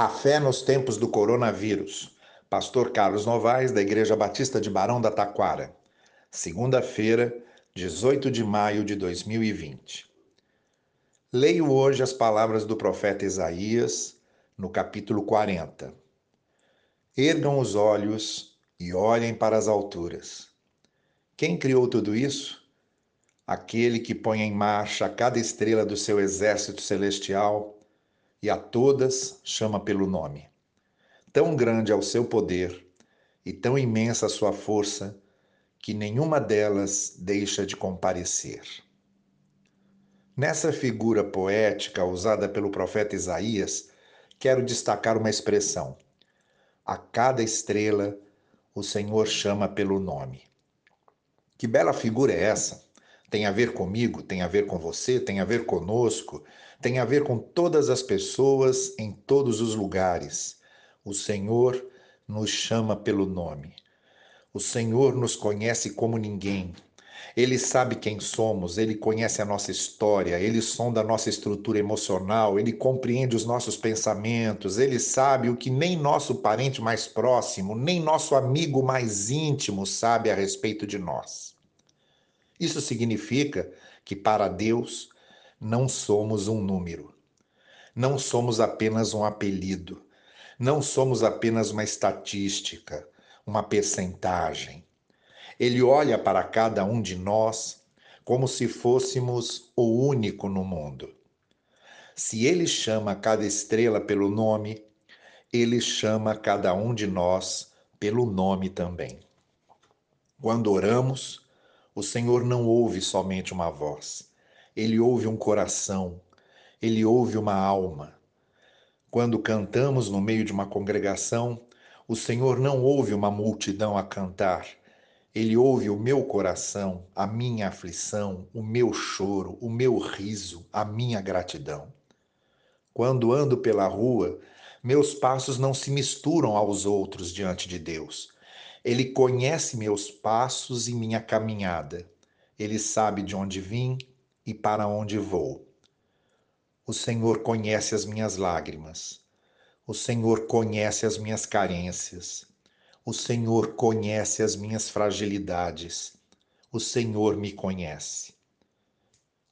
A fé nos tempos do coronavírus. Pastor Carlos Novaes, da Igreja Batista de Barão da Taquara. Segunda-feira, 18 de maio de 2020. Leio hoje as palavras do profeta Isaías, no capítulo 40. Ergam os olhos e olhem para as alturas. Quem criou tudo isso? Aquele que põe em marcha cada estrela do seu exército celestial e a todas chama pelo nome. Tão grande é o seu poder e tão imensa a sua força que nenhuma delas deixa de comparecer. Nessa figura poética usada pelo profeta Isaías, quero destacar uma expressão. A cada estrela o Senhor chama pelo nome. Que bela figura é essa? Tem a ver comigo, tem a ver com você, tem a ver conosco, tem a ver com todas as pessoas em todos os lugares. O Senhor nos chama pelo nome. O Senhor nos conhece como ninguém. Ele sabe quem somos, ele conhece a nossa história, ele sonda a nossa estrutura emocional, ele compreende os nossos pensamentos, ele sabe o que nem nosso parente mais próximo, nem nosso amigo mais íntimo sabe a respeito de nós. Isso significa que para Deus não somos um número, não somos apenas um apelido, não somos apenas uma estatística, uma percentagem. Ele olha para cada um de nós como se fôssemos o único no mundo. Se ele chama cada estrela pelo nome, ele chama cada um de nós pelo nome também. Quando oramos, o Senhor não ouve somente uma voz, ele ouve um coração, ele ouve uma alma. Quando cantamos no meio de uma congregação, o Senhor não ouve uma multidão a cantar, ele ouve o meu coração, a minha aflição, o meu choro, o meu riso, a minha gratidão. Quando ando pela rua, meus passos não se misturam aos outros diante de Deus. Ele conhece meus passos e minha caminhada. Ele sabe de onde vim e para onde vou. O Senhor conhece as minhas lágrimas. O Senhor conhece as minhas carências. O Senhor conhece as minhas fragilidades. O Senhor me conhece.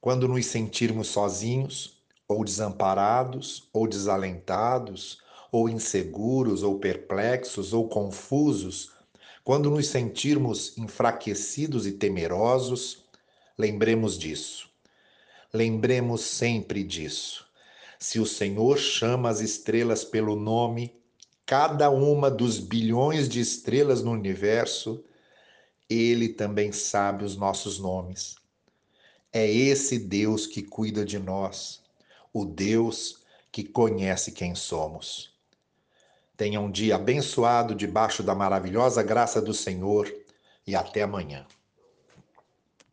Quando nos sentirmos sozinhos, ou desamparados, ou desalentados, ou inseguros, ou perplexos, ou confusos, quando nos sentirmos enfraquecidos e temerosos, lembremos disso. Lembremos sempre disso. Se o Senhor chama as estrelas pelo nome, cada uma dos bilhões de estrelas no universo, ele também sabe os nossos nomes. É esse Deus que cuida de nós, o Deus que conhece quem somos. Tenha um dia abençoado debaixo da maravilhosa graça do Senhor e até amanhã.